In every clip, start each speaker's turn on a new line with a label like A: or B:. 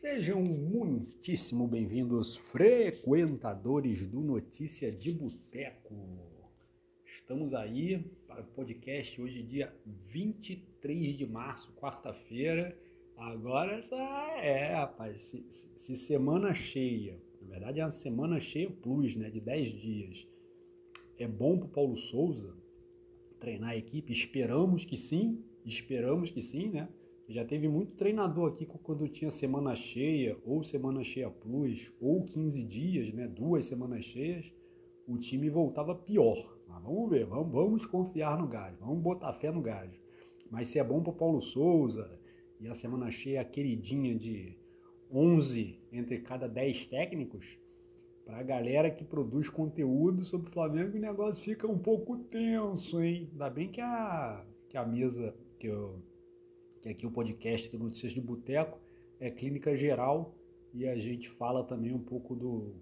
A: Sejam muitíssimo bem-vindos, frequentadores do Notícia de Boteco. Estamos aí para o podcast hoje, dia 23 de março, quarta-feira. Agora essa é, rapaz, se, se, semana cheia, na verdade é uma semana cheia plus, né, de 10 dias. É bom para Paulo Souza treinar a equipe? Esperamos que sim, esperamos que sim, né? Já teve muito treinador aqui quando tinha semana cheia, ou semana cheia plus, ou 15 dias, né? Duas semanas cheias, o time voltava pior. Mas vamos ver, vamos, vamos confiar no Gás, vamos botar fé no Gás. Mas se é bom para Paulo Souza e a semana cheia a queridinha de 11 entre cada 10 técnicos, para a galera que produz conteúdo sobre o Flamengo, o negócio fica um pouco tenso, hein? Ainda bem que a, que a mesa que eu que aqui o podcast do Notícias de Boteco é clínica geral e a gente fala também um pouco do,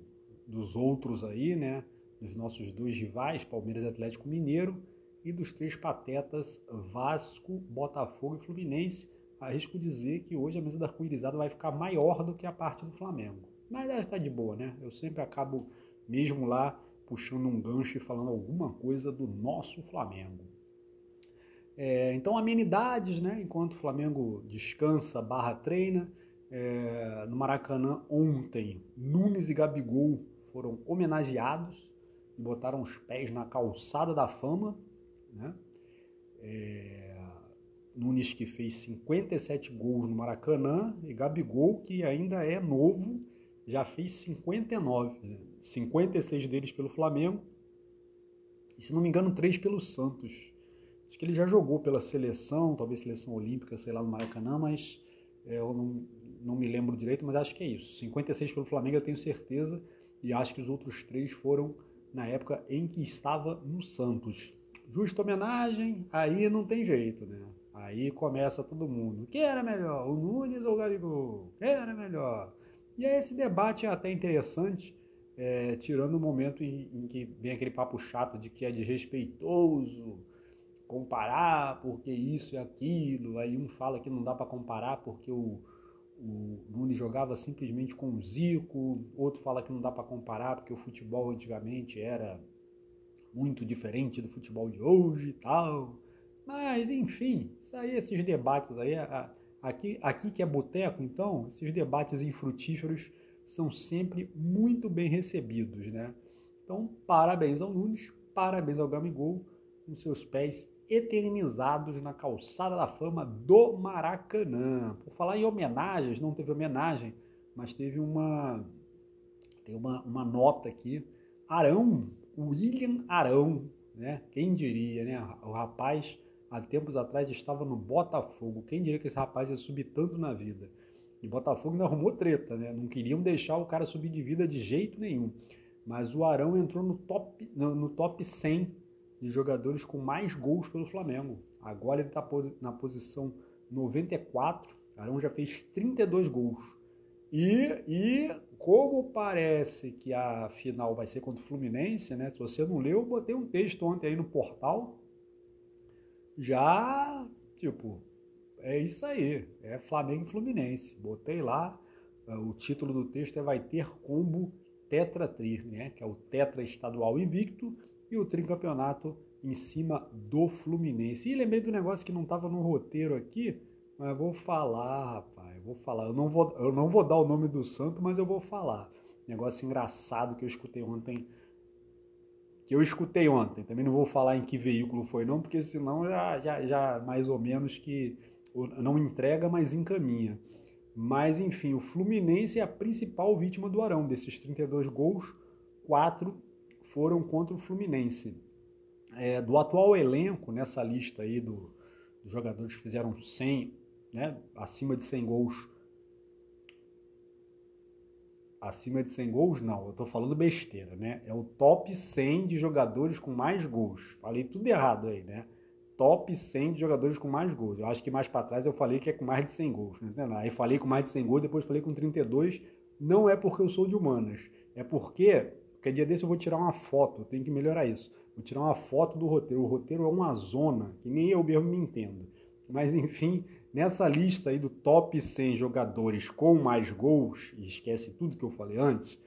A: dos outros aí, né? Dos nossos dois rivais, Palmeiras e Atlético Mineiro, e dos três patetas Vasco, Botafogo e Fluminense. Arrisco dizer que hoje a mesa da arco-irizada vai ficar maior do que a parte do Flamengo. Mas ela está de boa, né? Eu sempre acabo, mesmo lá, puxando um gancho e falando alguma coisa do nosso Flamengo. É, então, amenidades, né? Enquanto o Flamengo descansa, barra treina. É, no Maracanã ontem, Nunes e Gabigol foram homenageados e botaram os pés na calçada da fama, né? É, Nunes que fez 57 gols no Maracanã e Gabigol que ainda é novo, já fez 59, né? 56 deles pelo Flamengo e se não me engano três pelo Santos. Acho que ele já jogou pela seleção, talvez seleção olímpica, sei lá, no Maracanã, mas é, eu não, não me lembro direito, mas acho que é isso. 56 pelo Flamengo eu tenho certeza, e acho que os outros três foram na época em que estava no Santos. Justa homenagem, aí não tem jeito, né? Aí começa todo mundo. Quem era melhor, o Nunes ou o Gabigol? Quem era melhor? E aí esse debate é até interessante, é, tirando o momento em, em que vem aquele papo chato de que é desrespeitoso, comparar porque isso e aquilo. Aí um fala que não dá para comparar porque o, o Nunes jogava simplesmente com o Zico, outro fala que não dá para comparar porque o futebol antigamente era muito diferente do futebol de hoje e tal. Mas, enfim, isso aí, esses debates aí, aqui, aqui que é boteco, então, esses debates infrutíferos são sempre muito bem recebidos, né? Então, parabéns ao Nunes, parabéns ao Gamigol, com seus pés eternizados na calçada da fama do Maracanã. Por falar em homenagens, não teve homenagem, mas teve uma tem uma, uma nota aqui. Arão, William Arão, né? Quem diria, né? O rapaz há tempos atrás estava no Botafogo. Quem diria que esse rapaz ia subir tanto na vida? E Botafogo não arrumou treta, né? Não queriam deixar o cara subir de vida de jeito nenhum. Mas o Arão entrou no top, no, no top 100 de jogadores com mais gols pelo Flamengo. Agora ele está na posição 94. Arão já fez 32 gols. E, e como parece que a final vai ser contra o Fluminense, né? Se você não leu, eu botei um texto ontem aí no portal. Já, tipo, é isso aí. É Flamengo e Fluminense. Botei lá. Eh, o título do texto é Vai ter combo Tetra Tri, né? Que é o Tetra Estadual Invicto e o tricampeonato em cima do Fluminense. E lembrei do negócio que não estava no roteiro aqui, mas vou falar, rapaz, vou falar. Eu não vou, eu não vou dar o nome do santo, mas eu vou falar. Negócio engraçado que eu escutei ontem. Que eu escutei ontem. Também não vou falar em que veículo foi, não, porque senão já, já, já mais ou menos que não entrega, mas encaminha. Mas enfim, o Fluminense é a principal vítima do Arão. Desses 32 gols, quatro foram contra o Fluminense. É, do atual elenco, nessa lista aí do, dos jogadores que fizeram 100, né, acima de 100 gols, acima de 100 gols, não, eu tô falando besteira, né? É o top 100 de jogadores com mais gols. Falei tudo errado aí, né? Top 100 de jogadores com mais gols. Eu acho que mais para trás eu falei que é com mais de 100 gols, né? Aí falei com mais de 100 gols, depois falei com 32. Não é porque eu sou de humanas, é porque Qualquer dia desse eu vou tirar uma foto, eu tenho que melhorar isso. Vou tirar uma foto do roteiro. O roteiro é uma zona, que nem eu mesmo me entendo. Mas enfim, Nessa lista aí do top 100 jogadores com mais gols, e esquece tudo que eu falei antes,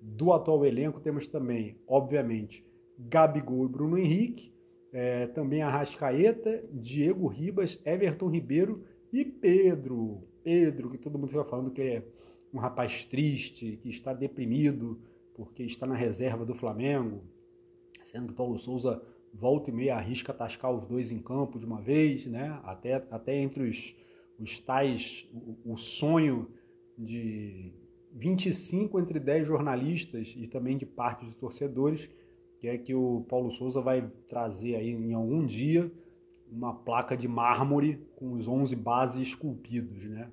A: do atual elenco temos também, obviamente, Gabigol e Bruno Henrique, é, também Arrascaeta, Diego Ribas, Everton Ribeiro e Pedro. Pedro, que todo mundo fica falando que é um rapaz triste, que está deprimido porque está na reserva do Flamengo, sendo que Paulo Souza volta e meia arrisca tascar os dois em campo de uma vez, né? até, até entre os, os tais, o, o sonho de 25 entre 10 jornalistas e também de parte de torcedores, que é que o Paulo Souza vai trazer aí em algum dia uma placa de mármore com os 11 bases esculpidos, né?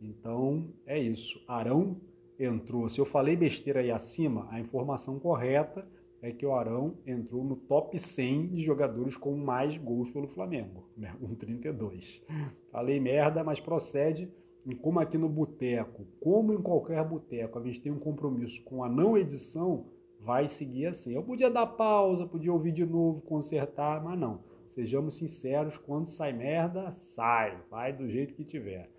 A: Então, é isso. Arão entrou. Se eu falei besteira aí acima, a informação correta é que o Arão entrou no top 100 de jogadores com mais gols pelo Flamengo, né? um 32. Falei merda, mas procede. E como aqui no boteco, como em qualquer boteco, a gente tem um compromisso com a não edição, vai seguir assim. Eu podia dar pausa, podia ouvir de novo, consertar, mas não. Sejamos sinceros, quando sai merda, sai, vai do jeito que tiver.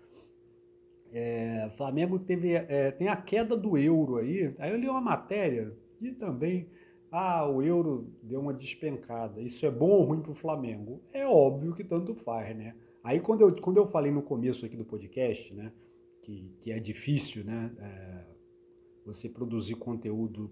A: É, Flamengo teve, é, tem a queda do euro aí. Aí eu li uma matéria e também ah, o euro deu uma despencada. Isso é bom ou ruim para o Flamengo? É óbvio que tanto faz, né? Aí quando eu, quando eu falei no começo aqui do podcast, né, que, que é difícil, né, é, você produzir conteúdo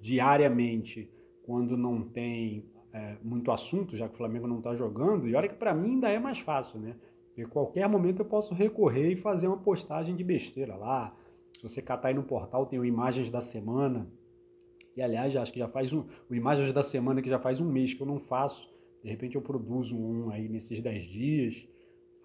A: diariamente quando não tem é, muito assunto, já que o Flamengo não está jogando, e olha que para mim ainda é mais fácil, né? Porque qualquer momento eu posso recorrer e fazer uma postagem de besteira lá. Se você catar aí no portal, tem o Imagens da Semana, e aliás, acho que já faz um. O Imagens da Semana que já faz um mês que eu não faço. De repente eu produzo um aí nesses 10 dias.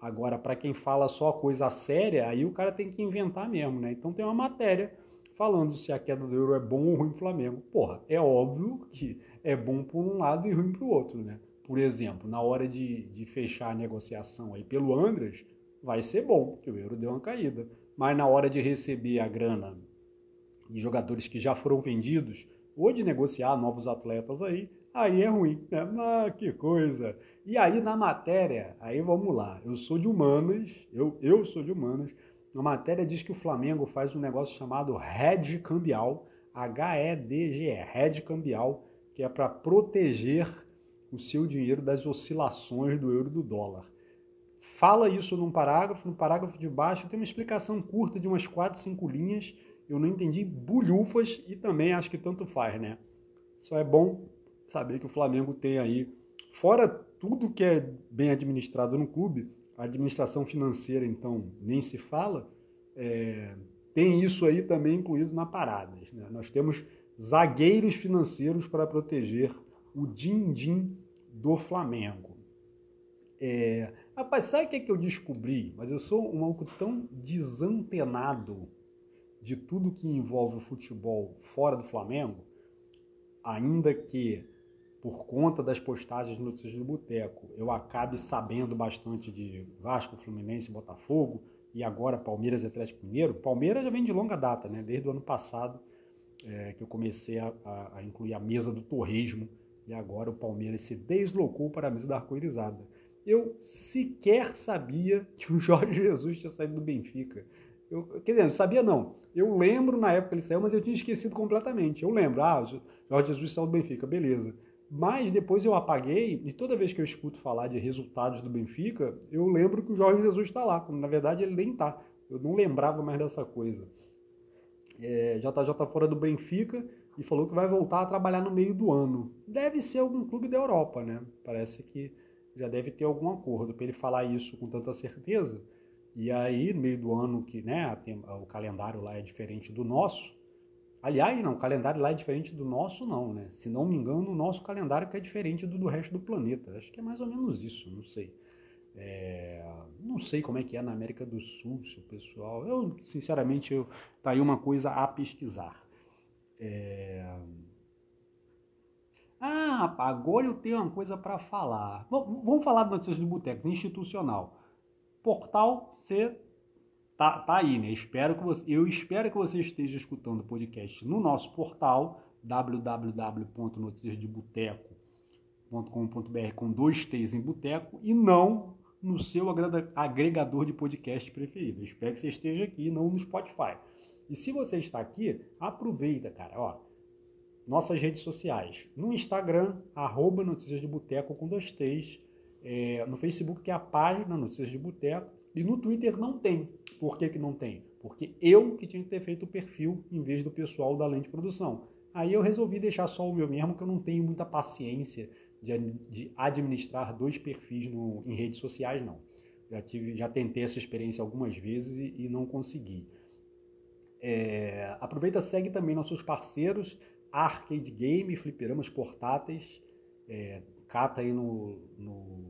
A: Agora, para quem fala só coisa séria, aí o cara tem que inventar mesmo, né? Então tem uma matéria falando se a queda do euro é bom ou ruim para o Flamengo. Porra, é óbvio que é bom por um lado e ruim para o outro, né? Por exemplo, na hora de, de fechar a negociação aí pelo Andras, vai ser bom, porque o euro deu uma caída. Mas na hora de receber a grana de jogadores que já foram vendidos, ou de negociar novos atletas aí, aí é ruim. Né? Ah, que coisa! E aí na matéria, aí vamos lá, eu sou de humanas, eu, eu sou de humanas, a matéria diz que o Flamengo faz um negócio chamado hedge cambial, H-E-D-G-E, hedge cambial, que é para proteger o seu dinheiro das oscilações do euro e do dólar. Fala isso num parágrafo, no parágrafo de baixo tem uma explicação curta de umas 4, 5 linhas eu não entendi bulhufas e também acho que tanto faz, né? Só é bom saber que o Flamengo tem aí, fora tudo que é bem administrado no clube, a administração financeira, então, nem se fala, é, tem isso aí também incluído na parada. Né? Nós temos zagueiros financeiros para proteger o din-din do Flamengo. É, rapaz, sabe o que, é que eu descobri? Mas eu sou um algo tão desantenado de tudo que envolve o futebol fora do Flamengo, ainda que por conta das postagens de notícias do Boteco, eu acabe sabendo bastante de Vasco, Fluminense, Botafogo e agora Palmeiras e Atlético Mineiro. Palmeiras já vem de longa data, né? Desde o ano passado é, que eu comecei a, a, a, incluir a mesa do torresmo e agora o Palmeiras se deslocou para a mesa da arco-irizada. Eu sequer sabia que o Jorge Jesus tinha saído do Benfica. Eu, quer dizer, não sabia não. Eu lembro na época que ele saiu, mas eu tinha esquecido completamente. Eu lembro, ah, Jorge Jesus saiu do Benfica, beleza. Mas depois eu apaguei, e toda vez que eu escuto falar de resultados do Benfica, eu lembro que o Jorge Jesus está lá, quando na verdade ele nem está. Eu não lembrava mais dessa coisa. É, já está já tá fora do Benfica e falou que vai voltar a trabalhar no meio do ano. Deve ser algum clube da Europa, né? Parece que já deve ter algum acordo. Para ele falar isso com tanta certeza, e aí, no meio do ano, que né, o calendário lá é diferente do nosso. Aliás, não, o calendário lá é diferente do nosso, não, né? Se não me engano, o nosso calendário que é diferente do do resto do planeta. Acho que é mais ou menos isso, não sei. É, não sei como é que é na América do Sul, se o pessoal. Eu, sinceramente, eu, tá aí uma coisa a pesquisar. É... Ah, agora eu tenho uma coisa para falar. Bom, vamos falar de notícias do Boteco, institucional portal você tá, tá aí, né? Espero que você, eu espero que você esteja escutando o podcast no nosso portal www.noticiasdeboteco.com.br com dois T's em boteco e não no seu agregador de podcast preferido. Eu espero que você esteja aqui, não no Spotify. E se você está aqui, aproveita, cara. Ó, nossas redes sociais. No Instagram, arroba Notícias de Boteco com dois T's. É, no Facebook tem a página Notícias de Boteco. E no Twitter não tem. Por que, que não tem? Porque eu que tinha que ter feito o perfil em vez do pessoal da lente produção. Aí eu resolvi deixar só o meu mesmo, que eu não tenho muita paciência de, de administrar dois perfis no, em redes sociais, não. Já, tive, já tentei essa experiência algumas vezes e, e não consegui. É, aproveita, segue também nossos parceiros, Arcade Game, fliperamas portáteis. É, cata aí no, no,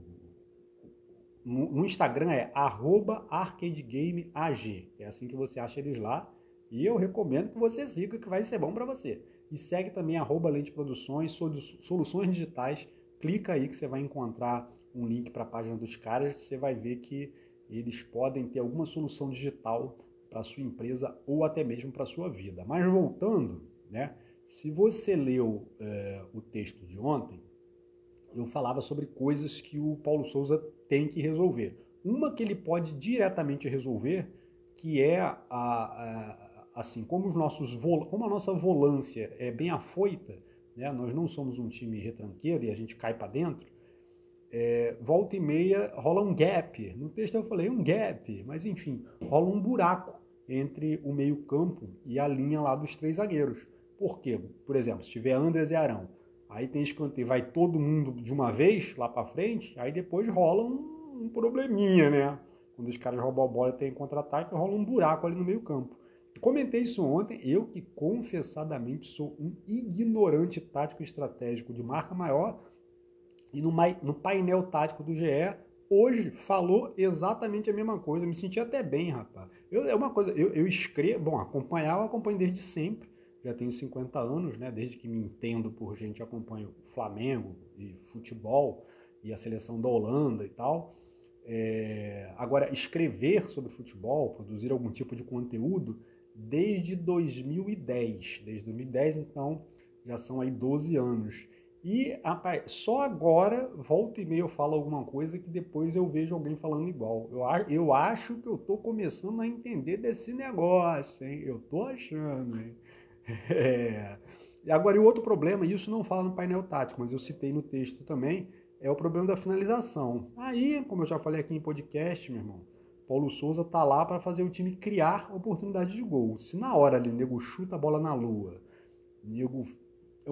A: no, Instagram é arcadegameag. É assim que você acha eles lá. E eu recomendo que você siga, que vai ser bom para você. E segue também arroba Lente Produções, Soluções Digitais. Clica aí que você vai encontrar um link para a página dos caras. Você vai ver que eles podem ter alguma solução digital para sua empresa ou até mesmo para sua vida. Mas voltando, né? Se você leu é, o texto de ontem, eu falava sobre coisas que o Paulo Souza tem que resolver. Uma que ele pode diretamente resolver, que é a, a assim, como os nossos como a nossa volância é bem afoita, né? Nós não somos um time retranqueiro e a gente cai para dentro. É, volta e meia rola um gap. No texto eu falei um gap, mas enfim, rola um buraco entre o meio-campo e a linha lá dos três zagueiros. Por quê? Por exemplo, se tiver Andres e Arão, aí tem escanteio, vai todo mundo de uma vez lá para frente, aí depois rola um, um, probleminha, né? Quando os caras roubam a bola e tem contra-ataque, rola um buraco ali no meio-campo. Comentei isso ontem, eu que confessadamente sou um ignorante tático estratégico de marca maior, e no, no painel tático do GE, hoje falou exatamente a mesma coisa. Eu me senti até bem, rapaz. Eu, é uma coisa, eu, eu escrevo, bom, acompanhar eu acompanho desde sempre, já tenho 50 anos, né? Desde que me entendo por gente, acompanho Flamengo e futebol e a seleção da Holanda e tal. É, agora, escrever sobre futebol, produzir algum tipo de conteúdo, desde 2010. Desde 2010, então, já são aí 12 anos. E, rapaz, só agora, volta e meia, eu falo alguma coisa que depois eu vejo alguém falando igual. Eu, eu acho que eu estou começando a entender desse negócio, hein? Eu estou achando, hein? É. Agora, e o outro problema, isso não fala no painel tático, mas eu citei no texto também, é o problema da finalização. Aí, como eu já falei aqui em podcast, meu irmão, Paulo Souza tá lá para fazer o time criar oportunidades de gol. Se na hora ali nego chuta a bola na lua, nego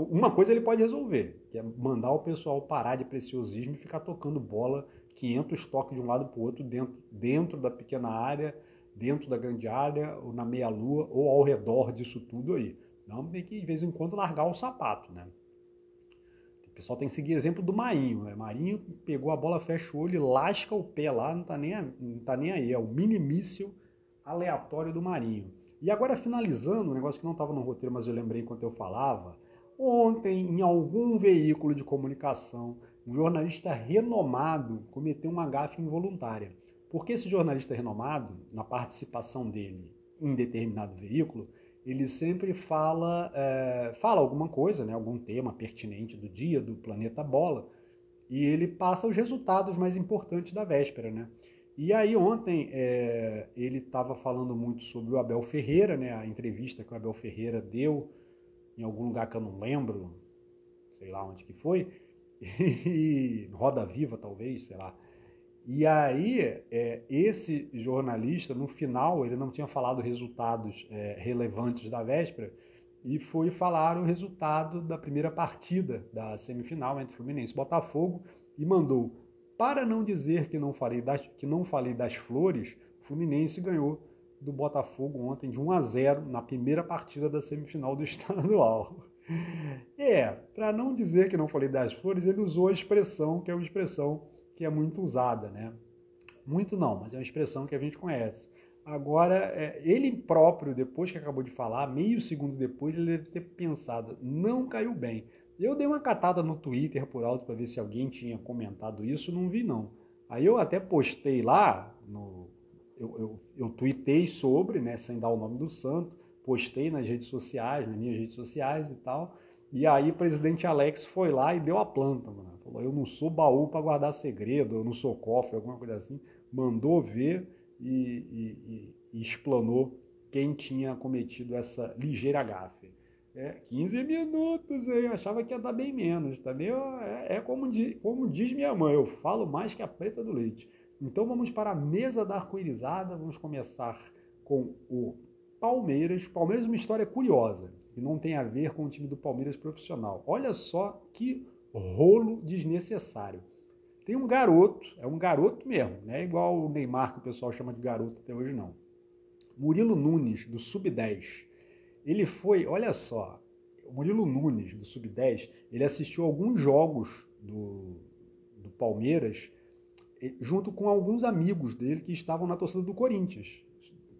A: uma coisa ele pode resolver, que é mandar o pessoal parar de preciosismo e ficar tocando bola 500 toques de um lado para o outro dentro, dentro da pequena área, dentro da grande área, ou na meia lua, ou ao redor disso tudo aí. Não tem que de vez em quando largar o sapato, né? pessoal tem que seguir exemplo do Marinho. Né? Marinho pegou a bola, fecha o olho e lasca o pé lá, não tá nem, não tá nem aí. É o mini míssil aleatório do Marinho. E agora finalizando, um negócio que não estava no roteiro, mas eu lembrei enquanto eu falava. Ontem, em algum veículo de comunicação, um jornalista renomado cometeu uma gafe involuntária. Porque esse jornalista renomado, na participação dele em determinado veículo, ele sempre fala, é, fala alguma coisa, né, algum tema pertinente do dia, do planeta bola, e ele passa os resultados mais importantes da véspera, né? E aí ontem é, ele estava falando muito sobre o Abel Ferreira, né? A entrevista que o Abel Ferreira deu em algum lugar que eu não lembro, sei lá onde que foi, e Roda Viva talvez, sei lá. E aí, é, esse jornalista, no final, ele não tinha falado resultados é, relevantes da véspera e foi falar o resultado da primeira partida da semifinal entre Fluminense e Botafogo e mandou, para não dizer que não falei das, que não falei das flores, Fluminense ganhou do Botafogo ontem de 1 a 0 na primeira partida da semifinal do estadual. É, para não dizer que não falei das flores, ele usou a expressão, que é uma expressão que é muito usada, né? Muito não, mas é uma expressão que a gente conhece. Agora, é, ele próprio, depois que acabou de falar, meio segundo depois, ele deve ter pensado, não caiu bem. Eu dei uma catada no Twitter por alto para ver se alguém tinha comentado isso, não vi não. Aí eu até postei lá, no, eu, eu, eu tuitei sobre, né, sem dar o nome do santo, postei nas redes sociais, nas minhas redes sociais e tal. E aí o presidente Alex foi lá e deu a planta, mano. falou, eu não sou baú para guardar segredo, eu não sou cofre, alguma coisa assim. Mandou ver e, e, e, e explanou quem tinha cometido essa ligeira gafe. É, 15 minutos, hein? Eu achava que ia dar bem menos. Também tá é, é como, diz, como diz minha mãe, eu falo mais que a preta do leite. Então vamos para a mesa da arco-irizada. Vamos começar com o Palmeiras. Palmeiras é uma história curiosa, que não tem a ver com o time do Palmeiras profissional. Olha só que rolo desnecessário. Tem um garoto, é um garoto mesmo, não é igual o Neymar que o pessoal chama de garoto até hoje, não. Murilo Nunes, do Sub-10. Ele foi, olha só, o Murilo Nunes, do Sub-10, ele assistiu alguns jogos do, do Palmeiras junto com alguns amigos dele que estavam na torcida do Corinthians.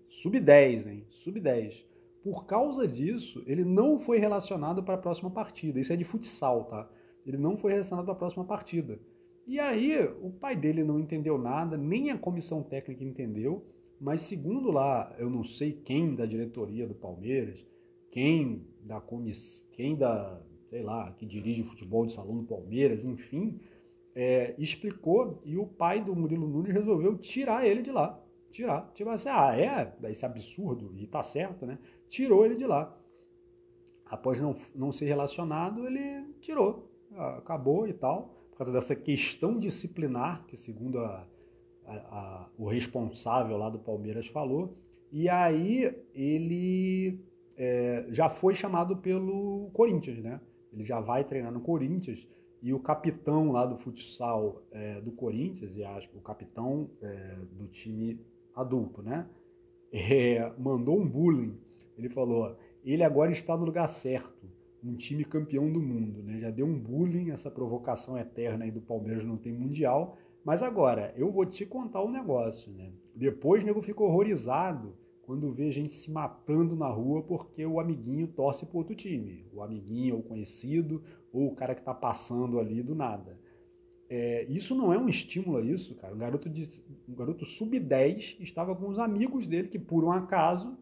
A: Sub-10, hein? Sub-10. Por causa disso, ele não foi relacionado para a próxima partida. Isso é de futsal, tá? Ele não foi relacionado para a próxima partida. E aí, o pai dele não entendeu nada, nem a comissão técnica entendeu, mas segundo lá, eu não sei quem da diretoria do Palmeiras, quem da comissão, quem da, sei lá, que dirige o futebol de salão do Palmeiras, enfim, é, explicou e o pai do Murilo Nunes resolveu tirar ele de lá. Tirar. Tipo assim, ah, é? Esse absurdo, e tá certo, né? Tirou ele de lá. Após não, não ser relacionado, ele tirou. Acabou e tal por causa dessa questão disciplinar, que segundo a, a, a, o responsável lá do Palmeiras falou, e aí ele é, já foi chamado pelo Corinthians, né? Ele já vai treinar no Corinthians, e o capitão lá do futsal é, do Corinthians, e acho que o capitão é, do time adulto, né? É, mandou um bullying. Ele falou: ele agora está no lugar certo um time campeão do mundo, né? Já deu um bullying essa provocação eterna aí do Palmeiras não tem mundial, mas agora eu vou te contar um negócio, né? Depois o nego fica horrorizado quando vê gente se matando na rua porque o amiguinho torce para outro time, o amiguinho ou conhecido ou o cara que está passando ali do nada. É, isso não é um estímulo a isso, cara. Um garoto, um garoto sub-10 estava com os amigos dele que, por um acaso,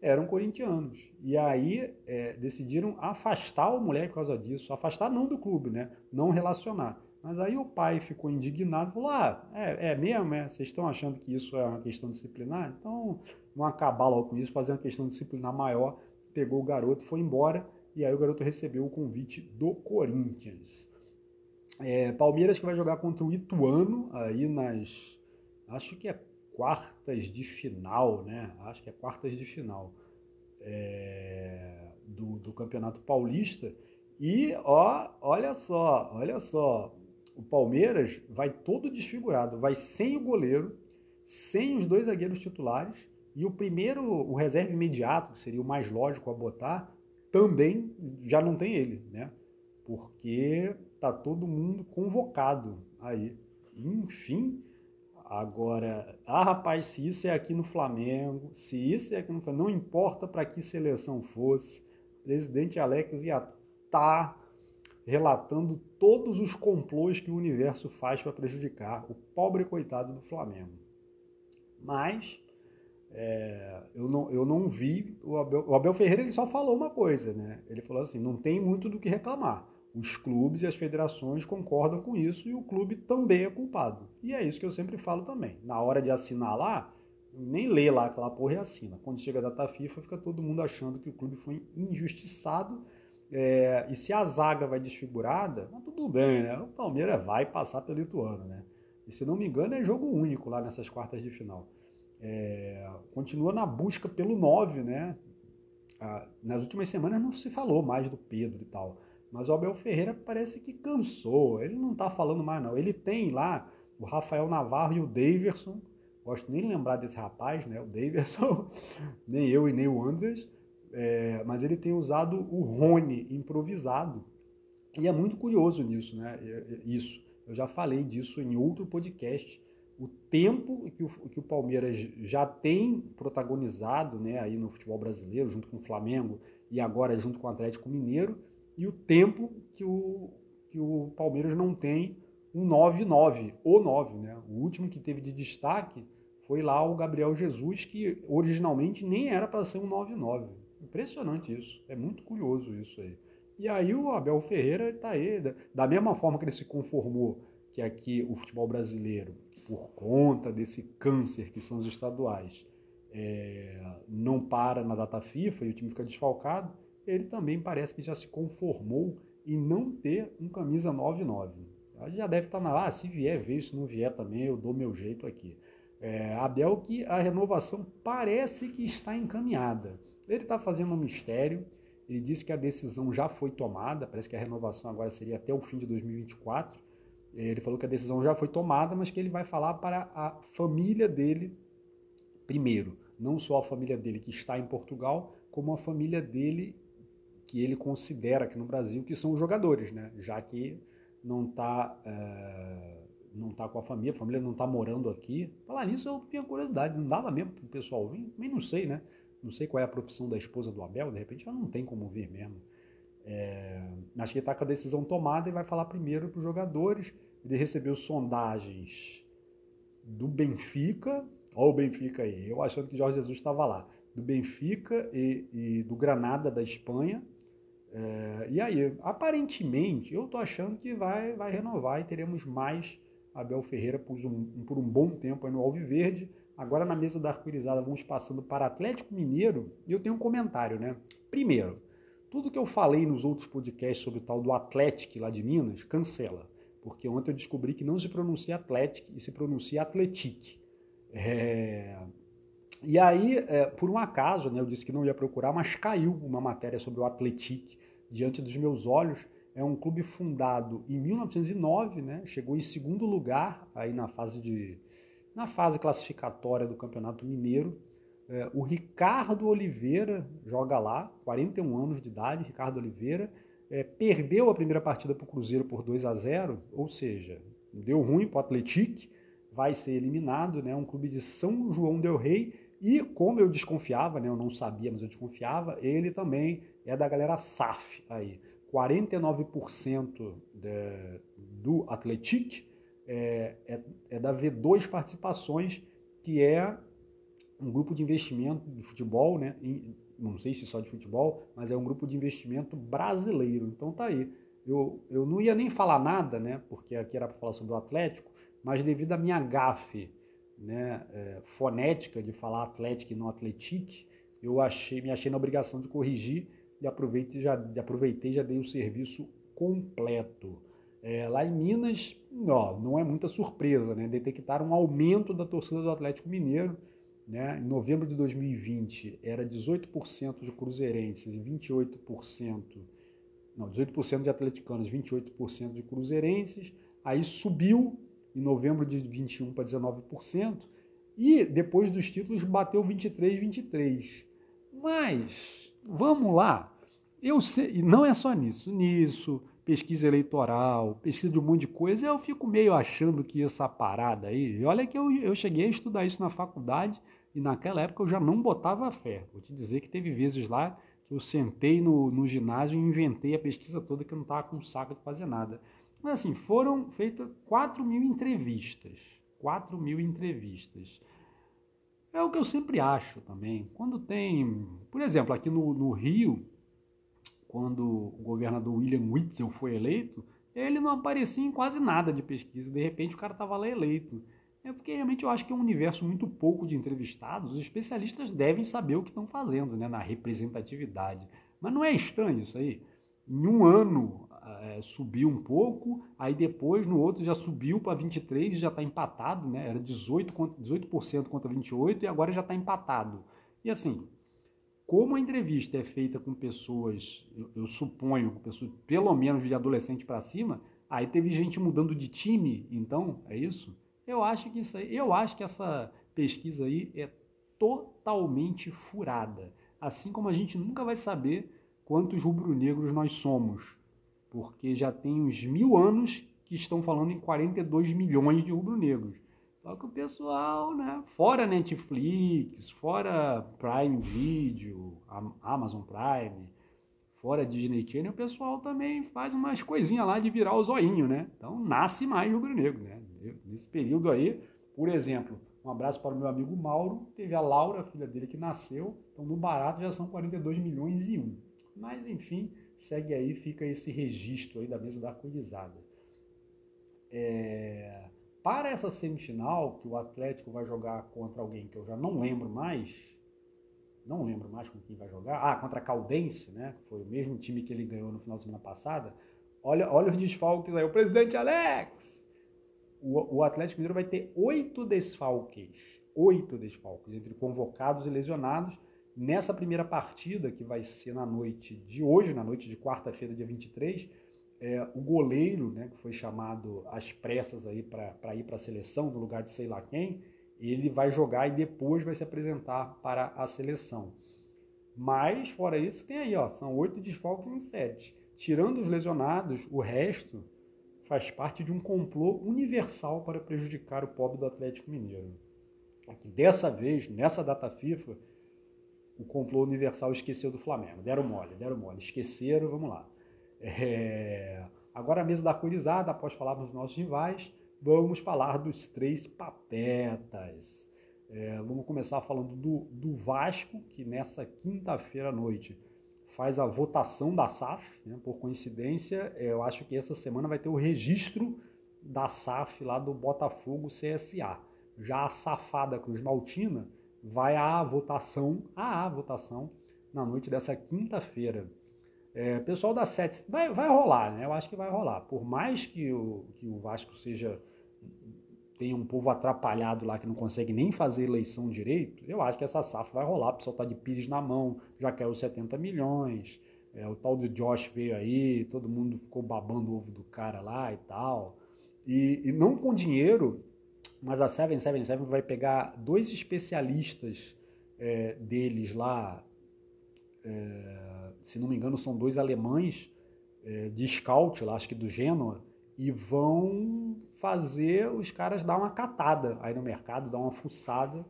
A: eram corintianos. E aí é, decidiram afastar o moleque por causa disso. Afastar não do clube, né? Não relacionar. Mas aí o pai ficou indignado, falou: Ah, é, é mesmo? É? Vocês estão achando que isso é uma questão disciplinar? Então vamos acabar logo com isso, fazer uma questão disciplinar maior. Pegou o garoto, foi embora, e aí o garoto recebeu o convite do Corinthians. É, Palmeiras que vai jogar contra o Ituano aí nas. Acho que é quartas de final, né? Acho que é quartas de final é, do, do Campeonato Paulista. E ó, olha só, olha só, o Palmeiras vai todo desfigurado, vai sem o goleiro, sem os dois zagueiros titulares e o primeiro, o reserva imediato, que seria o mais lógico a botar, também já não tem ele, né? Porque tá todo mundo convocado aí. Enfim, Agora, ah, rapaz, se isso é aqui no Flamengo, se isso é aqui no Flamengo, não importa para que seleção fosse, o presidente Alex ia estar tá relatando todos os complôs que o universo faz para prejudicar o pobre coitado do Flamengo. Mas é, eu, não, eu não vi. O Abel, o Abel Ferreira ele só falou uma coisa, né? Ele falou assim: não tem muito do que reclamar os clubes e as federações concordam com isso e o clube também é culpado. E é isso que eu sempre falo também. Na hora de assinar lá, nem lê lá aquela porra e assina. Quando chega a data FIFA, fica todo mundo achando que o clube foi injustiçado. É, e se a zaga vai desfigurada, tudo bem, né? O Palmeiras vai passar pelo Ituano, né? E se não me engano, é jogo único lá nessas quartas de final. É, continua na busca pelo 9, né? Ah, nas últimas semanas não se falou mais do Pedro e tal. Mas o Abel Ferreira parece que cansou. Ele não está falando mais, não. Ele tem lá o Rafael Navarro e o Daverson. Gosto nem de lembrar desse rapaz, né? O Daverson, nem eu e nem o Andres. É, mas ele tem usado o Rony improvisado. E é muito curioso nisso, né? Isso. Eu já falei disso em outro podcast. O tempo que o, que o Palmeiras já tem protagonizado né, aí no futebol brasileiro, junto com o Flamengo e agora junto com o Atlético Mineiro, e o tempo que o, que o Palmeiras não tem um 9-9, ou 9, né? O último que teve de destaque foi lá o Gabriel Jesus, que originalmente nem era para ser um 9-9. Impressionante isso, é muito curioso isso aí. E aí o Abel Ferreira está aí, da mesma forma que ele se conformou que aqui o futebol brasileiro, por conta desse câncer que são os estaduais, é, não para na data FIFA e o time fica desfalcado, ele também parece que já se conformou em não ter um camisa 9-9. Já deve estar tá na. Ah, se vier, veio, se não vier também, eu dou meu jeito aqui. É, Abel, que a renovação parece que está encaminhada. Ele está fazendo um mistério. Ele disse que a decisão já foi tomada, parece que a renovação agora seria até o fim de 2024. Ele falou que a decisão já foi tomada, mas que ele vai falar para a família dele primeiro. Não só a família dele que está em Portugal, como a família dele que ele considera aqui no Brasil, que são os jogadores, né? Já que não está eh, não tá com a família, a família não está morando aqui. Falar nisso eu tenho curiosidade, não dava mesmo para o pessoal vir? Também não sei, né? Não sei qual é a profissão da esposa do Abel, de repente ela não tem como vir mesmo. É, acho que ele está com a decisão tomada e vai falar primeiro para os jogadores. Ele recebeu sondagens do Benfica, olha o Benfica aí, eu achando que Jorge Jesus estava lá, do Benfica e, e do Granada da Espanha, é, e aí, aparentemente, eu estou achando que vai, vai renovar e teremos mais Abel Ferreira por um, por um bom tempo aí no Alviverde. Agora na mesa da arco-irizada vamos passando para Atlético Mineiro e eu tenho um comentário, né? Primeiro, tudo que eu falei nos outros podcasts sobre o tal do Atlético lá de Minas, cancela. Porque ontem eu descobri que não se pronuncia Atlético e se pronuncia Atletique. É... E aí, é, por um acaso, né, eu disse que não ia procurar, mas caiu uma matéria sobre o Atletique diante dos meus olhos. É um clube fundado em 1909, né? Chegou em segundo lugar aí na fase de na fase classificatória do Campeonato Mineiro. É, o Ricardo Oliveira joga lá, 41 anos de idade, Ricardo Oliveira, é, perdeu a primeira partida para o Cruzeiro por 2 a 0, ou seja, deu ruim para o Atlético, vai ser eliminado, né? Um clube de São João del Rei e como eu desconfiava, né, eu não sabia, mas eu desconfiava, ele também é da galera SAF aí. 49% de, do Atletic é, é, é, da V2 Participações, que é um grupo de investimento de futebol, né? Em, não sei se só de futebol, mas é um grupo de investimento brasileiro. Então tá aí. Eu, eu não ia nem falar nada, né? Porque aqui era para falar sobre o Atlético, mas devido à minha gafe né, é, fonética de falar Atlético e não Atletique, eu achei, me achei na obrigação de corrigir e aproveitei já, aproveitei já dei o serviço completo. É, lá em Minas, ó, não é muita surpresa, né? Detectaram um aumento da torcida do Atlético Mineiro. Né? Em novembro de 2020 era 18% de cruzeirenses e 28%, não, 18% de atleticanos, 28% de cruzeirenses. Aí subiu em novembro de 21 para 19%, e depois dos títulos bateu 23, 23. Mas vamos lá. Eu sei, e não é só nisso, nisso, pesquisa eleitoral, pesquisa de um monte de coisa, eu fico meio achando que essa parada aí, olha que eu, eu cheguei a estudar isso na faculdade e naquela época eu já não botava fé. Vou te dizer que teve vezes lá que eu sentei no, no ginásio e inventei a pesquisa toda que eu não estava com saco de fazer nada. Mas assim, foram feitas 4 mil entrevistas. 4 mil entrevistas. É o que eu sempre acho também. Quando tem, por exemplo, aqui no, no Rio, quando o governador William Witzel foi eleito, ele não aparecia em quase nada de pesquisa. De repente o cara estava lá eleito. É porque realmente eu acho que é um universo muito pouco de entrevistados. Os especialistas devem saber o que estão fazendo né, na representatividade. Mas não é estranho isso aí? Em um ano, é, subiu um pouco, aí depois no outro já subiu para 23 e já está empatado, né? Era 18%, 18 contra 28% e agora já está empatado. E assim, como a entrevista é feita com pessoas, eu, eu suponho, com pessoas pelo menos de adolescente para cima, aí teve gente mudando de time, então, é isso? Eu acho que isso aí, eu acho que essa pesquisa aí é totalmente furada. Assim como a gente nunca vai saber quantos rubro-negros nós somos porque já tem uns mil anos que estão falando em 42 milhões de rubro-negros. Só que o pessoal, né, fora Netflix, fora Prime Video, Amazon Prime, fora Disney Channel, o pessoal também faz umas coisinhas lá de virar o zoinho, né? Então nasce mais rubro-negro, né? Nesse período aí, por exemplo, um abraço para o meu amigo Mauro, teve a Laura, filha dele, que nasceu, então no barato já são 42 milhões e um. Mas enfim, segue aí, fica esse registro aí da mesa da arco-irizada. É... Para essa semifinal, que o Atlético vai jogar contra alguém que eu já não lembro mais, não lembro mais com quem vai jogar, ah, contra a Caldense, né? Foi o mesmo time que ele ganhou no final da semana passada. Olha, olha os desfalques aí. O presidente Alex! O, o Atlético Mineiro vai ter oito desfalques. Oito desfalques, entre convocados e lesionados. Nessa primeira partida, que vai ser na noite de hoje, na noite de quarta-feira, dia 23, é, o goleiro, né, que foi chamado às pressas aí para ir para a seleção, no lugar de sei lá quem, ele vai jogar e depois vai se apresentar para a seleção. Mas, fora isso, tem aí, ó, são oito desfalques em sete. Tirando os lesionados, o resto faz parte de um complô universal para prejudicar o pobre do Atlético Mineiro. Aqui, dessa vez, nessa data FIFA, o complô universal esqueceu do Flamengo. Deram mole, deram mole. Esqueceram, vamos lá. É... Agora a mesa da arco-irizada, após falarmos dos nossos rivais, vamos falar dos três patetas. É, vamos começar falando do, do Vasco, que nessa quinta-feira à noite faz a votação da SAF. Né? Por coincidência, é, eu acho que essa semana vai ter o registro da SAF lá do Botafogo CSA. Já a safada Cruz Maltina vai à votação, à votação, na noite dessa quinta-feira. É, pessoal da Sete, vai, vai rolar, né? Eu acho que vai rolar. Por mais que o, que o Vasco seja tem um povo atrapalhado lá que não consegue nem fazer eleição direito, eu acho que essa safra vai rolar. O pessoal tá de Pires na mão, já os 70 milhões. É, o tal do Josh veio aí, todo mundo ficou babando o ovo do cara lá e tal. E, e não com dinheiro, mas a 777 vai pegar dois especialistas é, deles lá, é, se não me engano, são dois alemães é, de scout lá, acho que do Genoa, e vão fazer os caras dar uma catada aí no mercado, dar uma fuçada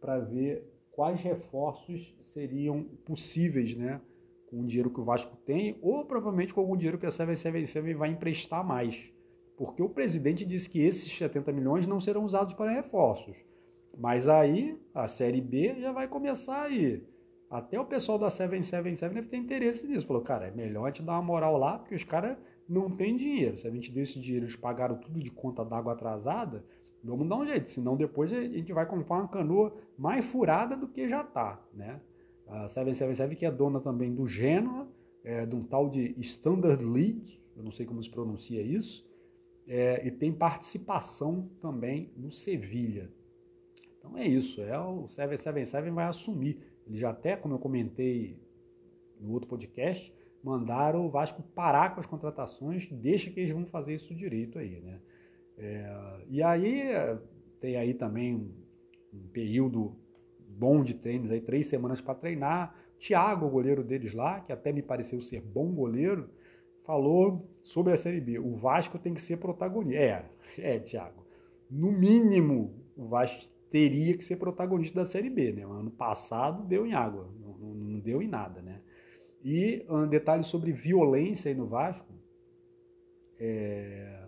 A: para ver quais reforços seriam possíveis, né? Com o dinheiro que o Vasco tem, ou provavelmente com algum dinheiro que a 777 vai emprestar mais. Porque o presidente disse que esses 70 milhões não serão usados para reforços. Mas aí a Série B já vai começar aí. Até o pessoal da 777 deve ter interesse nisso. Falou, cara, é melhor a gente dar uma moral lá, porque os caras não tem dinheiro. Se a gente deu esse dinheiro, eles pagaram tudo de conta d'água atrasada, vamos dar um jeito, senão depois a gente vai comprar uma canoa mais furada do que já está, né? A 777 que é dona também do Genoa, é, de um tal de Standard League, eu não sei como se pronuncia isso, é, e tem participação também no Sevilha. Então é isso, é o 777 vai assumir. Ele já até, como eu comentei no outro podcast, mandaram o Vasco parar com as contratações, deixa que eles vão fazer isso direito aí, né? É, e aí tem aí também um, um, período bom de treinos, aí três semanas para treinar. Thiago, o goleiro deles lá, que até me pareceu ser bom goleiro, falou sobre a Série B. O Vasco tem que ser protagonista. É, é, Thiago. No mínimo, o Vasco teria que ser protagonista da Série B, né? Ano passado deu em água, não, não deu em nada, né? E um detalhe sobre violência aí no Vasco. É,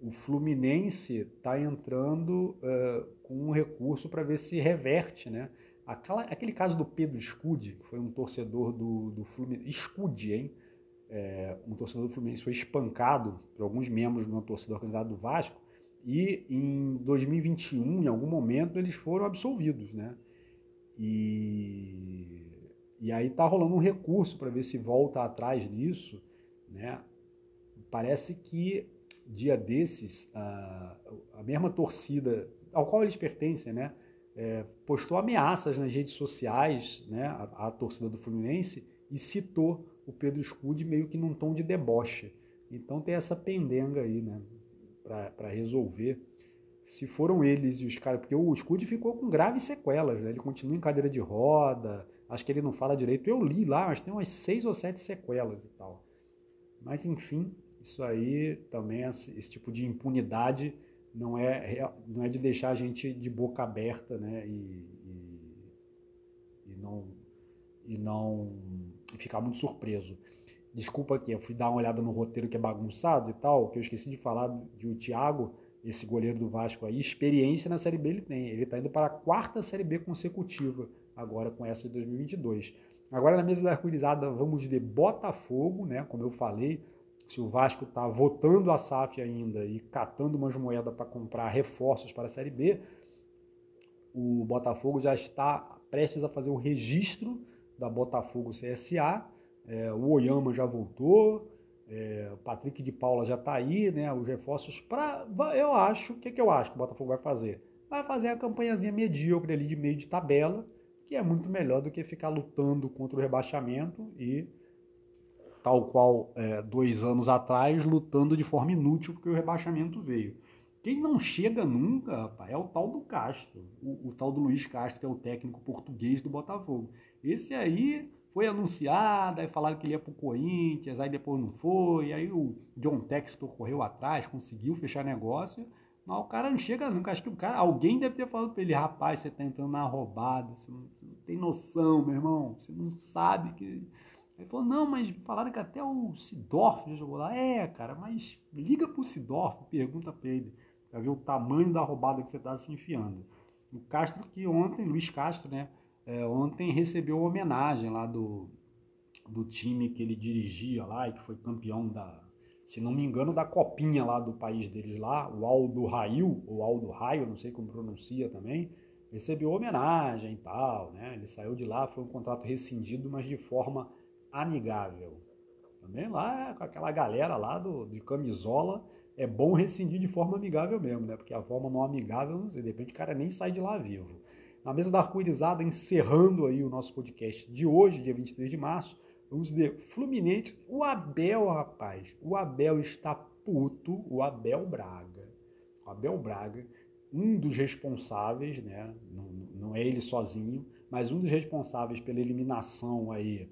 A: o Fluminense está entrando uh, com um recurso para ver se reverte, né? Aquela, aquele caso do Pedro Scude, que foi um torcedor do, do Fluminense, Scude, hein? É, um torcedor do Fluminense foi espancado por alguns membros de uma torcida organizada do Vasco e em 2021, em algum momento, eles foram absolvidos, né? E e aí está rolando um recurso para ver se volta atrás nisso. Né? Parece que dia desses, a, a mesma torcida ao qual eles pertencem, né, é, postou ameaças nas redes sociais né, à, à, torcida do Fluminense e citou o Pedro Scude meio que num tom de deboche. Então tem essa pendenga aí né, para resolver. Se foram eles e os caras, porque o Scude ficou com graves sequelas, né? ele continua em cadeira de roda, Acho que ele não fala direito. Eu li lá, mas tem umas seis ou sete sequelas e tal. Mas enfim, isso aí também, esse tipo de impunidade não é, não é de deixar a gente de boca aberta, né? E, e, e não e não e ficar muito surpreso. Desculpa aqui, eu fui dar uma olhada no roteiro que é bagunçado e tal, que eu esqueci de falar de o Thiago, esse goleiro do Vasco aí, experiência na Série B ele tem. Ele está indo para a quarta Série B consecutiva agora com essa de 2022. Agora na mesa da arco-irizada vamos de Botafogo, né? Como eu falei, se o Vasco está votando a SAF ainda e catando umas moedas para comprar reforços para a Série B, o Botafogo já está prestes a fazer o registro da Botafogo CSA. É, o Oyama já voltou, é, o Patrick de Paula já está aí, né? Os reforços para. Eu acho, o que, que eu acho que o Botafogo vai fazer? Vai fazer a campanhazinha medíocre ali de meio de tabela, que é muito melhor do que ficar lutando contra o rebaixamento e, tal qual é, dois anos atrás, lutando de forma inútil porque o rebaixamento veio. Quem não chega nunca, rapaz, é o tal do Castro, o, o tal do Luiz Castro, que é o técnico português do Botafogo. Esse aí foi anunciado, aí falaram que ele ia pro Corinthians, aí depois não foi, aí o John Textor correu atrás, conseguiu fechar negócio, mas o cara não chega nunca. Acho que o cara, alguém deve ter falado para ele, rapaz, você tá entrando na roubada, você não, você não, tem noção, meu irmão, você não sabe que. Ele falou, não, mas falaram que até o Sidorf já jogou lá. É, cara, mas liga pro Sidorf, pergunta pra ele, pra ver o tamanho da roubada que você tá se enfiando. O Castro que ontem, Luiz Castro, né? é, ontem recebeu homenagem lá do, do time que ele dirigia lá e que foi campeão da, se não me engano, da copinha lá do país deles lá, o Aldo Raio, ou Aldo Raio, não sei como pronuncia também, recebeu homenagem e tal, né? Ele saiu de lá, foi um contrato rescindido, mas de forma amigável. Também lá com aquela galera lá do, de camisola, é bom rescindir de forma amigável mesmo, né? Porque a forma não amigável, não sei, de repente o cara nem sai de lá vivo. Na mesa da arco-irizada, encerrando aí o nosso podcast de hoje, dia 23 de março, vamos ver Fluminense, o Abel, rapaz, o Abel está puto, o Abel Braga. O Abel Braga, um dos responsáveis, né, não, não é ele sozinho, mas um dos responsáveis pela eliminação aí,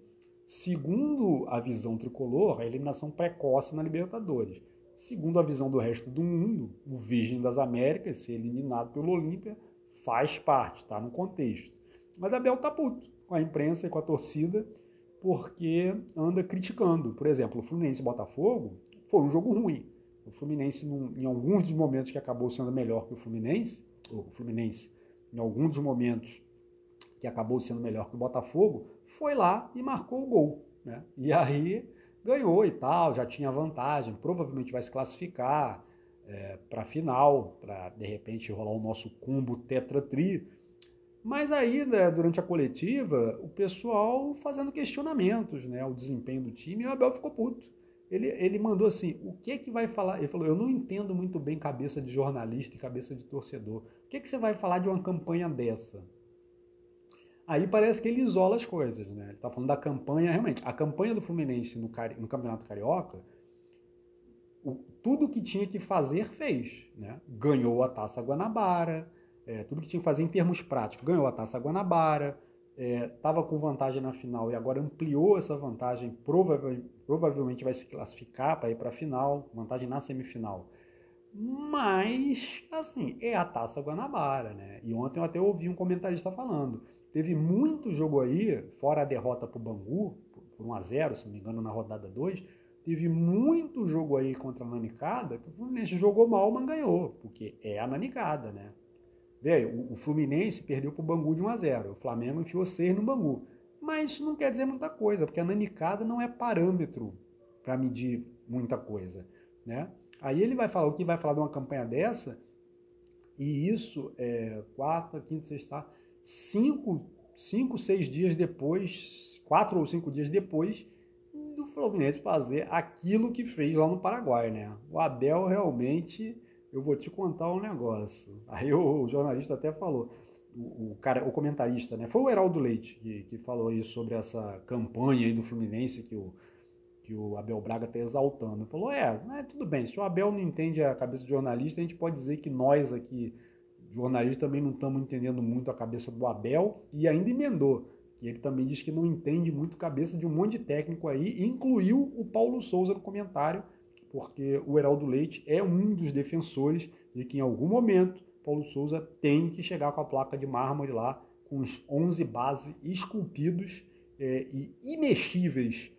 A: segundo a visão tricolor, a eliminação precoce na Libertadores. Segundo a visão do resto do mundo, o Virgem das Américas ser eliminado pelo Olímpia faz parte, está no contexto. Mas Abel tá puto com a imprensa e com a torcida porque anda criticando. Por exemplo, o Fluminense e Botafogo foi um jogo ruim. O Fluminense, em alguns dos momentos que acabou sendo melhor que o Fluminense, o Fluminense, em alguns dos momentos que acabou sendo melhor que o Botafogo, foi lá e marcou o gol. Né? E aí ganhou e tal, já tinha vantagem, provavelmente vai se classificar é, para a final, para de repente rolar o nosso combo tetra-tri. Mas aí, né, durante a coletiva, o pessoal fazendo questionamentos, né, o desempenho do time, e o Abel ficou puto. Ele, ele mandou assim: o que é que vai falar? Ele falou: eu não entendo muito bem cabeça de jornalista e cabeça de torcedor. O que é que você vai falar de uma campanha dessa? Aí parece que ele isola as coisas, né? Ele está falando da campanha, realmente. A campanha do Fluminense no, no Campeonato Carioca o, tudo que tinha que fazer, fez. Né? Ganhou a Taça Guanabara, é, tudo que tinha que fazer em termos práticos, ganhou a Taça Guanabara, estava é, com vantagem na final e agora ampliou essa vantagem, provavelmente, provavelmente vai se classificar para ir para a final, vantagem na semifinal. Mas, assim, é a Taça Guanabara, né? E ontem eu até ouvi um comentarista falando. Teve muito jogo aí, fora a derrota para o Bangu, por 1 a 0 se não me engano, na rodada 2, Teve muito jogo aí contra a Nanicada que o Fluminense jogou mal, mas ganhou, porque é a Nanicada, né? Veio, o Fluminense perdeu para o Bangu de 1 a 0 o Flamengo enfiou 6 no Bangu. Mas isso não quer dizer muita coisa, porque a Nanicada não é parâmetro para medir muita coisa, né? Aí ele vai falar, o que vai falar de uma campanha dessa, e isso é quarta, quinta, sexta, cinco, cinco, seis dias depois, quatro ou cinco dias depois do Fluminense fazer aquilo que fez lá no Paraguai, né? O Abel realmente, eu vou te contar um negócio. Aí o, o jornalista até falou, o, o, cara, o comentarista, né? Foi o Heraldo Leite que, que falou aí sobre essa campanha aí do Fluminense que o, que o Abel Braga está exaltando. Falou, é, é, tudo bem, se o Abel não entende a cabeça do jornalista, a gente pode dizer que nós aqui, jornalistas, também não estamos entendendo muito a cabeça do Abel e ainda emendou que ele também diz que não entende muito cabeça de um monte de técnico aí, e incluiu o Paulo Souza no comentário, porque o Heraldo Leite é um dos defensores de que em algum momento Paulo Souza tem que chegar com a placa de mármore lá, com os 11 bases esculpidos é, e imexíveis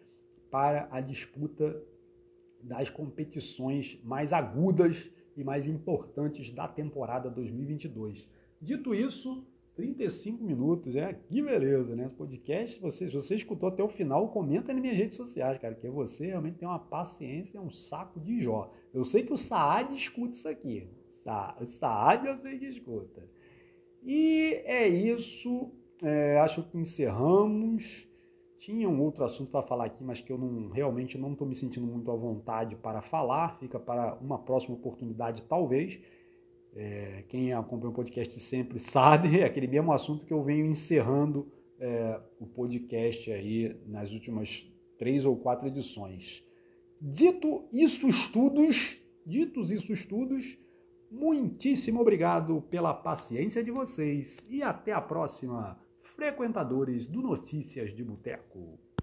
A: para a disputa das competições mais agudas e mais importantes da temporada 2022. Dito isso, 35 minutos, é que beleza, né? Esse podcast, você, se você escutou até o final, comenta nas minhas redes sociais, cara, que você realmente tem uma paciência, é um saco de jó. Eu sei que o Saad escuta isso aqui. O Saad eu sei que escuta. E é isso, é, acho que encerramos. Tinha um outro assunto para falar aqui, mas que eu não, realmente não estou me sentindo muito à vontade para falar. Fica para uma próxima oportunidade, talvez. É, quem acompanha o podcast sempre sabe, é aquele mesmo assunto que eu venho encerrando é, o podcast aí nas últimas três ou quatro edições. Dito isso, estudos, ditos isso, estudos, muitíssimo obrigado pela paciência de vocês e até a próxima frequentadores do Notícias de Boteco.